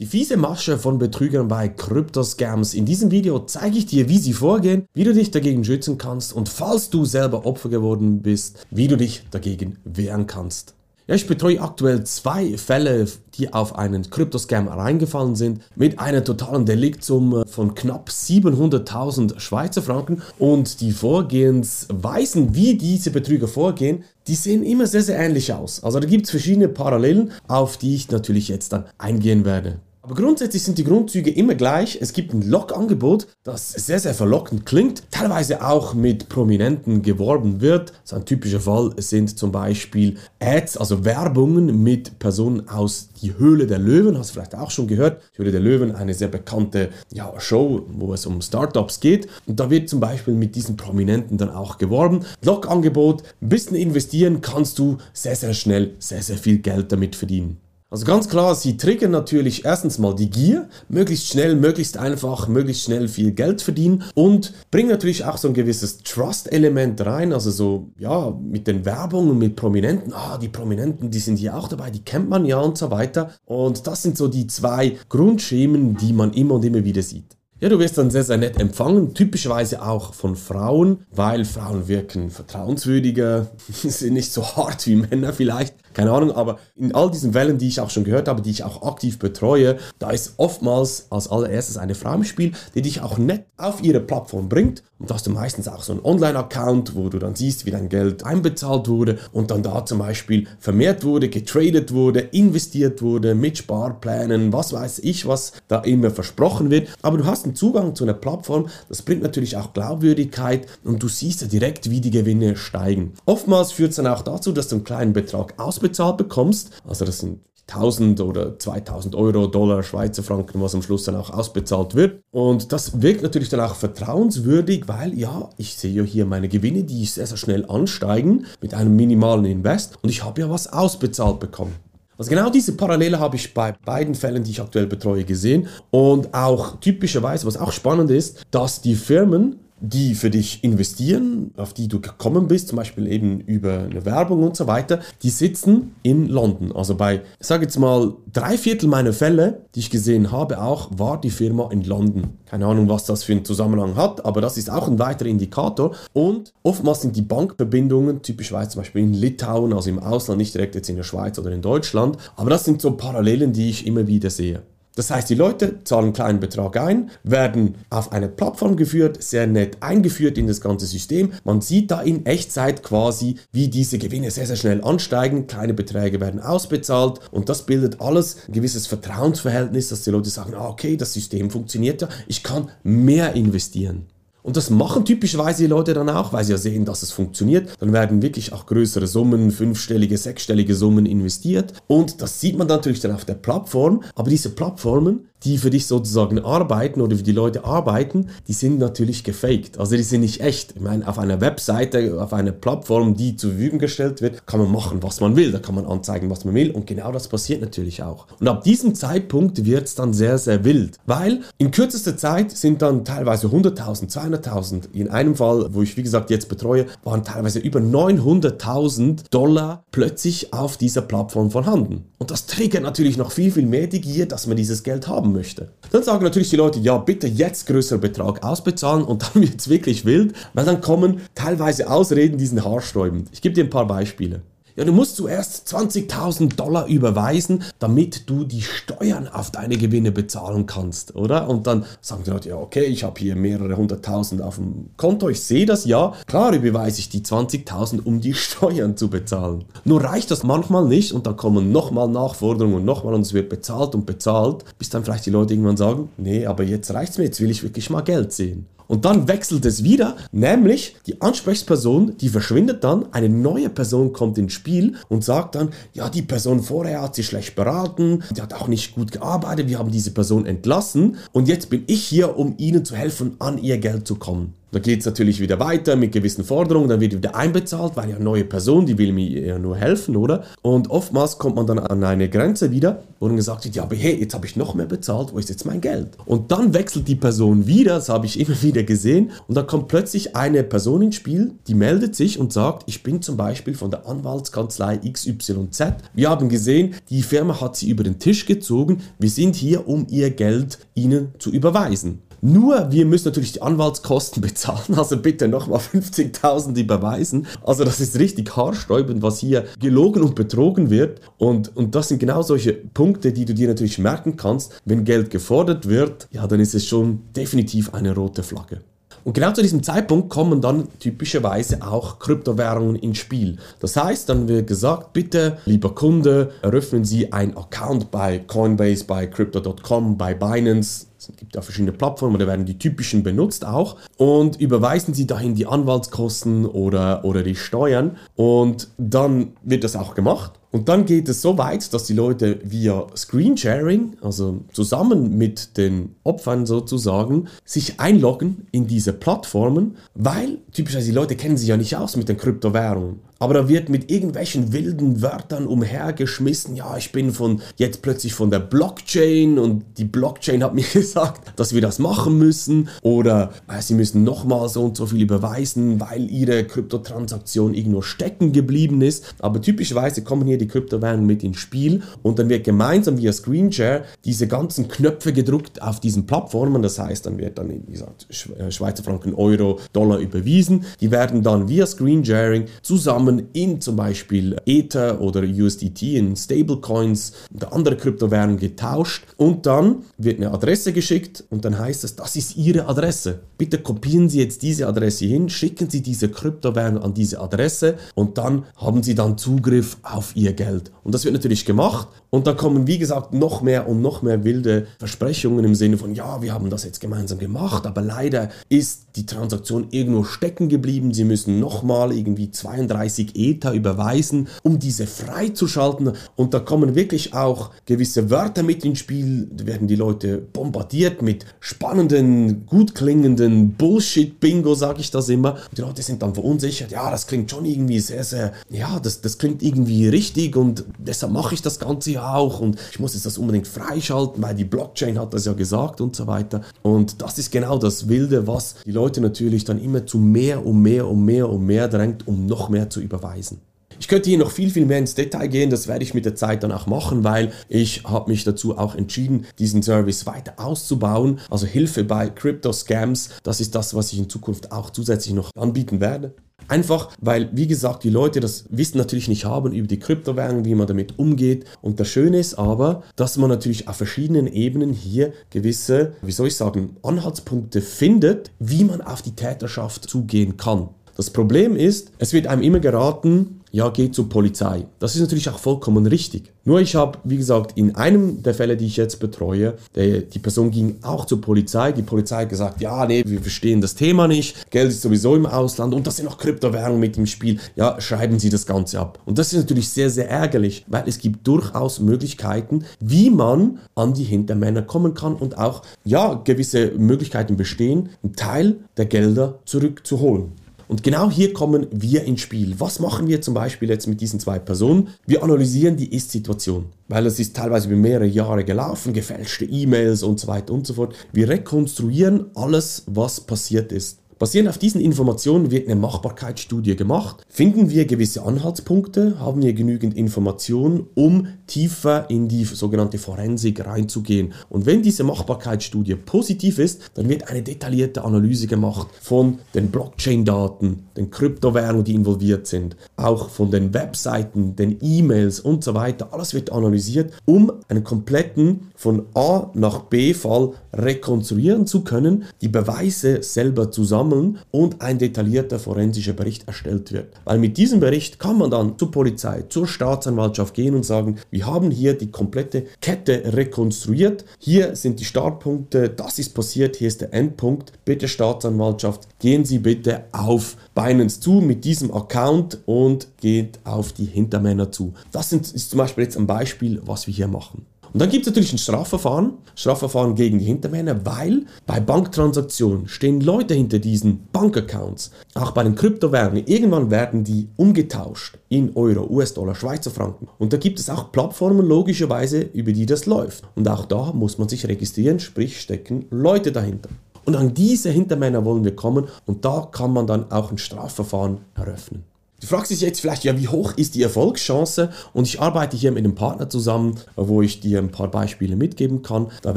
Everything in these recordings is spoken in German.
Die fiese Masche von Betrügern bei Kryptoscams. In diesem Video zeige ich dir, wie sie vorgehen, wie du dich dagegen schützen kannst und falls du selber Opfer geworden bist, wie du dich dagegen wehren kannst. Ja, ich betreue aktuell zwei Fälle, die auf einen Kryptoscam reingefallen sind, mit einer totalen Deliktsumme von knapp 700.000 Schweizer Franken. Und die Vorgehensweisen, wie diese Betrüger vorgehen, die sehen immer sehr, sehr ähnlich aus. Also da gibt es verschiedene Parallelen, auf die ich natürlich jetzt dann eingehen werde. Aber grundsätzlich sind die Grundzüge immer gleich. Es gibt ein Log-Angebot, das sehr, sehr verlockend klingt, teilweise auch mit Prominenten geworben wird. So ein typischer Fall sind zum Beispiel Ads, also Werbungen mit Personen aus Die Höhle der Löwen. Hast du vielleicht auch schon gehört. Die Höhle der Löwen, eine sehr bekannte ja, Show, wo es um Startups geht. Und da wird zum Beispiel mit diesen Prominenten dann auch geworben. Log-Angebot, ein bisschen investieren kannst du sehr, sehr schnell sehr, sehr viel Geld damit verdienen. Also ganz klar, sie triggern natürlich erstens mal die Gier, möglichst schnell, möglichst einfach, möglichst schnell viel Geld verdienen und bringen natürlich auch so ein gewisses Trust-Element rein, also so, ja, mit den Werbungen, mit Prominenten, ah, die Prominenten, die sind hier auch dabei, die kennt man ja und so weiter. Und das sind so die zwei Grundschemen, die man immer und immer wieder sieht. Ja, du wirst dann sehr, sehr nett empfangen, typischerweise auch von Frauen, weil Frauen wirken vertrauenswürdiger, sind nicht so hart wie Männer vielleicht, keine Ahnung, aber in all diesen Wellen, die ich auch schon gehört habe, die ich auch aktiv betreue, da ist oftmals als allererstes eine Frau im Spiel, die dich auch nett auf ihre Plattform bringt. Und da hast du meistens auch so einen Online-Account, wo du dann siehst, wie dein Geld einbezahlt wurde und dann da zum Beispiel vermehrt wurde, getradet wurde, investiert wurde mit Sparplänen, was weiß ich, was da immer versprochen wird, aber du hast einen Zugang zu einer Plattform, das bringt natürlich auch Glaubwürdigkeit und du siehst ja direkt, wie die Gewinne steigen. Oftmals führt es dann auch dazu, dass du einen kleinen Betrag ausbezahlt bekommst, also das sind 1000 oder 2000 Euro, Dollar, Schweizer Franken, was am Schluss dann auch ausbezahlt wird. Und das wirkt natürlich dann auch vertrauenswürdig, weil ja, ich sehe ja hier meine Gewinne, die sehr, sehr schnell ansteigen mit einem minimalen Invest und ich habe ja was ausbezahlt bekommen. Also genau diese Parallele habe ich bei beiden Fällen, die ich aktuell betreue, gesehen. Und auch typischerweise, was auch spannend ist, dass die Firmen die für dich investieren, auf die du gekommen bist, zum Beispiel eben über eine Werbung und so weiter, die sitzen in London. Also bei, ich sage jetzt mal, drei Viertel meiner Fälle, die ich gesehen habe, auch war die Firma in London. Keine Ahnung, was das für einen Zusammenhang hat, aber das ist auch ein weiterer Indikator. Und oftmals sind die Bankverbindungen, typischerweise zum Beispiel in Litauen, also im Ausland, nicht direkt jetzt in der Schweiz oder in Deutschland, aber das sind so Parallelen, die ich immer wieder sehe. Das heißt, die Leute zahlen einen kleinen Betrag ein, werden auf eine Plattform geführt, sehr nett eingeführt in das ganze System. Man sieht da in Echtzeit quasi, wie diese Gewinne sehr, sehr schnell ansteigen. Kleine Beträge werden ausbezahlt und das bildet alles ein gewisses Vertrauensverhältnis, dass die Leute sagen, ah, okay, das System funktioniert ja, ich kann mehr investieren. Und das machen typischerweise die Leute dann auch, weil sie ja sehen, dass es funktioniert. Dann werden wirklich auch größere Summen, fünfstellige, sechsstellige Summen investiert. Und das sieht man natürlich dann auf der Plattform. Aber diese Plattformen, die für dich sozusagen arbeiten oder für die Leute arbeiten, die sind natürlich gefaked. Also die sind nicht echt. Ich meine, auf einer Webseite, auf einer Plattform, die zur Verfügung gestellt wird, kann man machen, was man will. Da kann man anzeigen, was man will. Und genau das passiert natürlich auch. Und ab diesem Zeitpunkt wird es dann sehr, sehr wild. Weil in kürzester Zeit sind dann teilweise 100.000, 200.000. In einem Fall, wo ich wie gesagt jetzt betreue, waren teilweise über 900.000 Dollar plötzlich auf dieser Plattform vorhanden. Und das triggert natürlich noch viel, viel mehr die Gier, dass man dieses Geld haben haben möchte. Dann sagen natürlich die Leute, ja, bitte jetzt größeren Betrag ausbezahlen und dann wird es wirklich wild, weil dann kommen teilweise Ausreden, die sind haarsträubend. Ich gebe dir ein paar Beispiele. Ja, du musst zuerst 20.000 Dollar überweisen, damit du die Steuern auf deine Gewinne bezahlen kannst, oder? Und dann sagen die Leute, ja, okay, ich habe hier mehrere hunderttausend auf dem Konto, ich sehe das, ja. Klar überweise ich die 20.000, um die Steuern zu bezahlen. Nur reicht das manchmal nicht und dann kommen nochmal Nachforderungen und nochmal und es wird bezahlt und bezahlt, bis dann vielleicht die Leute irgendwann sagen, nee, aber jetzt reicht's mir, jetzt will ich wirklich mal Geld sehen. Und dann wechselt es wieder, nämlich die Ansprechperson, die verschwindet dann, eine neue Person kommt ins Spiel und sagt dann, ja, die Person vorher hat sie schlecht beraten, die hat auch nicht gut gearbeitet, wir haben diese Person entlassen und jetzt bin ich hier, um ihnen zu helfen, an ihr Geld zu kommen. Da geht es natürlich wieder weiter mit gewissen Forderungen, dann wird wieder einbezahlt, weil ja eine neue Person, die will mir ja nur helfen, oder? Und oftmals kommt man dann an eine Grenze wieder, wo dann gesagt wird, ja, aber hey, jetzt habe ich noch mehr bezahlt, wo ist jetzt mein Geld? Und dann wechselt die Person wieder, das habe ich immer wieder gesehen, und dann kommt plötzlich eine Person ins Spiel, die meldet sich und sagt, ich bin zum Beispiel von der Anwaltskanzlei XYZ. Wir haben gesehen, die Firma hat sie über den Tisch gezogen, wir sind hier, um ihr Geld ihnen zu überweisen. Nur wir müssen natürlich die Anwaltskosten bezahlen, also bitte nochmal 50.000 überweisen. Also das ist richtig haarsträubend, was hier gelogen und betrogen wird. Und, und das sind genau solche Punkte, die du dir natürlich merken kannst. Wenn Geld gefordert wird, ja, dann ist es schon definitiv eine rote Flagge. Und genau zu diesem Zeitpunkt kommen dann typischerweise auch Kryptowährungen ins Spiel. Das heißt, dann wird gesagt, bitte, lieber Kunde, eröffnen Sie einen Account bei Coinbase, bei Crypto.com, bei Binance, es gibt ja verschiedene Plattformen, da werden die typischen benutzt auch. Und überweisen Sie dahin die Anwaltskosten oder, oder die Steuern. Und dann wird das auch gemacht. Und dann geht es so weit, dass die Leute via Screensharing, also zusammen mit den Opfern sozusagen, sich einloggen in diese Plattformen, weil typischerweise die Leute kennen sich ja nicht aus mit den Kryptowährungen. Aber da wird mit irgendwelchen wilden Wörtern umhergeschmissen. Ja, ich bin von jetzt plötzlich von der Blockchain und die Blockchain hat mir gesagt, dass wir das machen müssen. Oder äh, sie müssen nochmal so und so viel überweisen, weil ihre Kryptotransaktion irgendwo stecken geblieben ist. Aber typischerweise kommen hier die Kryptowährungen mit ins Spiel und dann wird gemeinsam via Screenshare diese ganzen Knöpfe gedruckt auf diesen Plattformen. Das heißt, dann wird dann, wie gesagt, äh, Schweizer Franken, Euro, Dollar überwiesen. Die werden dann via Screensharing zusammen Namen in zum Beispiel Ether oder USDT, in Stablecoins oder andere Kryptowährungen getauscht und dann wird eine Adresse geschickt und dann heißt es, das ist Ihre Adresse. Bitte kopieren Sie jetzt diese Adresse hin, schicken Sie diese Kryptowährung an diese Adresse und dann haben Sie dann Zugriff auf Ihr Geld. Und das wird natürlich gemacht und da kommen, wie gesagt, noch mehr und noch mehr wilde Versprechungen im Sinne von, ja, wir haben das jetzt gemeinsam gemacht, aber leider ist die Transaktion irgendwo stecken geblieben. Sie müssen nochmal irgendwie 32 Ether überweisen, um diese freizuschalten. Und da kommen wirklich auch gewisse Wörter mit ins Spiel. Da werden die Leute bombardiert mit spannenden, gut klingenden Bullshit-Bingo, sage ich das immer. Und die Leute sind dann verunsichert. Ja, das klingt schon irgendwie sehr, sehr, ja, das, das klingt irgendwie richtig und deshalb mache ich das Ganze ja auch und ich muss jetzt das unbedingt freischalten, weil die Blockchain hat das ja gesagt und so weiter. Und das ist genau das Wilde, was die Leute natürlich dann immer zu mehr und mehr und mehr und mehr drängt, um noch mehr zu überweisen. Ich könnte hier noch viel, viel mehr ins Detail gehen, das werde ich mit der Zeit dann auch machen, weil ich habe mich dazu auch entschieden, diesen Service weiter auszubauen. Also Hilfe bei Crypto Scams, das ist das, was ich in Zukunft auch zusätzlich noch anbieten werde. Einfach, weil, wie gesagt, die Leute das Wissen natürlich nicht haben über die Kryptowährungen, wie man damit umgeht. Und das Schöne ist aber, dass man natürlich auf verschiedenen Ebenen hier gewisse, wie soll ich sagen, Anhaltspunkte findet, wie man auf die Täterschaft zugehen kann. Das Problem ist, es wird einem immer geraten, ja, geh zur Polizei. Das ist natürlich auch vollkommen richtig. Nur ich habe, wie gesagt, in einem der Fälle, die ich jetzt betreue, der, die Person ging auch zur Polizei. Die Polizei hat gesagt, ja, nee, wir verstehen das Thema nicht. Geld ist sowieso im Ausland und da sind noch Kryptowährungen mit im Spiel. Ja, schreiben Sie das Ganze ab. Und das ist natürlich sehr, sehr ärgerlich, weil es gibt durchaus Möglichkeiten, wie man an die Hintermänner kommen kann und auch, ja, gewisse Möglichkeiten bestehen, einen Teil der Gelder zurückzuholen. Und genau hier kommen wir ins Spiel. Was machen wir zum Beispiel jetzt mit diesen zwei Personen? Wir analysieren die Ist-Situation, weil es ist teilweise über mehrere Jahre gelaufen, gefälschte E-Mails und so weiter und so fort. Wir rekonstruieren alles, was passiert ist. Basierend auf diesen Informationen wird eine Machbarkeitsstudie gemacht. Finden wir gewisse Anhaltspunkte, haben wir genügend Informationen, um tiefer in die sogenannte Forensik reinzugehen. Und wenn diese Machbarkeitsstudie positiv ist, dann wird eine detaillierte Analyse gemacht von den Blockchain-Daten, den Kryptowährungen, die involviert sind, auch von den Webseiten, den E-Mails und so weiter. Alles wird analysiert, um einen kompletten von A nach B Fall rekonstruieren zu können, die Beweise selber zusammen sammeln und ein detaillierter forensischer Bericht erstellt wird. Weil mit diesem Bericht kann man dann zur Polizei, zur Staatsanwaltschaft gehen und sagen, wir haben hier die komplette Kette rekonstruiert, hier sind die Startpunkte, das ist passiert, hier ist der Endpunkt. Bitte Staatsanwaltschaft, gehen Sie bitte auf Binance zu mit diesem Account und geht auf die Hintermänner zu. Das ist zum Beispiel jetzt ein Beispiel, was wir hier machen. Und dann gibt es natürlich ein Strafverfahren, Strafverfahren gegen die Hintermänner, weil bei Banktransaktionen stehen Leute hinter diesen Bankaccounts. Auch bei den Kryptowährungen, irgendwann werden die umgetauscht in Euro, US-Dollar, Schweizer Franken. Und da gibt es auch Plattformen logischerweise, über die das läuft. Und auch da muss man sich registrieren, sprich stecken Leute dahinter. Und an diese Hintermänner wollen wir kommen und da kann man dann auch ein Strafverfahren eröffnen. Du fragst dich jetzt vielleicht, ja, wie hoch ist die Erfolgschance? Und ich arbeite hier mit einem Partner zusammen, wo ich dir ein paar Beispiele mitgeben kann. Da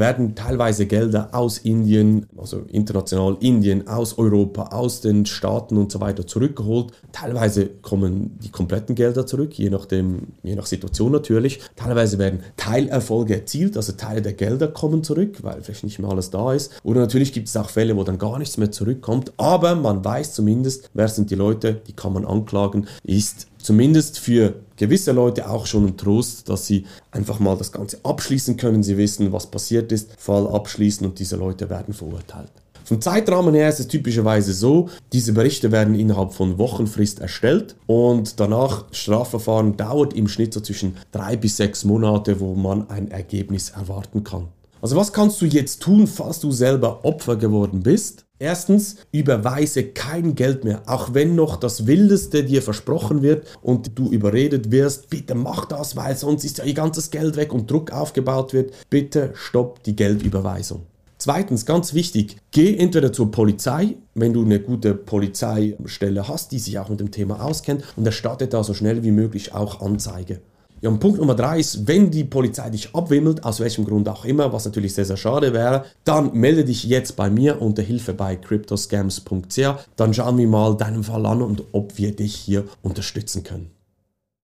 werden teilweise Gelder aus Indien, also international Indien, aus Europa, aus den Staaten und so weiter zurückgeholt. Teilweise kommen die kompletten Gelder zurück, je nachdem, je nach Situation natürlich. Teilweise werden Teilerfolge erzielt, also Teile der Gelder kommen zurück, weil vielleicht nicht mehr alles da ist. Oder natürlich gibt es auch Fälle, wo dann gar nichts mehr zurückkommt. Aber man weiß zumindest, wer sind die Leute, die kann man anklagen sagen, ist zumindest für gewisse Leute auch schon ein Trost, dass sie einfach mal das Ganze abschließen können. Sie wissen, was passiert ist, Fall abschließen und diese Leute werden verurteilt. Vom Zeitrahmen her ist es typischerweise so, diese Berichte werden innerhalb von Wochenfrist erstellt und danach Strafverfahren dauert im Schnitt so zwischen drei bis sechs Monate, wo man ein Ergebnis erwarten kann. Also was kannst du jetzt tun, falls du selber Opfer geworden bist? Erstens, überweise kein Geld mehr, auch wenn noch das Wildeste dir versprochen wird und du überredet wirst, bitte mach das, weil sonst ist ja ihr ganzes Geld weg und Druck aufgebaut wird. Bitte stopp die Geldüberweisung. Zweitens, ganz wichtig, geh entweder zur Polizei, wenn du eine gute Polizeistelle hast, die sich auch mit dem Thema auskennt, und erstatte da so schnell wie möglich auch Anzeige. Ja, und Punkt Nummer drei ist, wenn die Polizei dich abwimmelt, aus welchem Grund auch immer, was natürlich sehr, sehr schade wäre, dann melde dich jetzt bei mir unter Hilfe bei cryptoscams.ch. Dann schauen wir mal deinen Fall an und ob wir dich hier unterstützen können.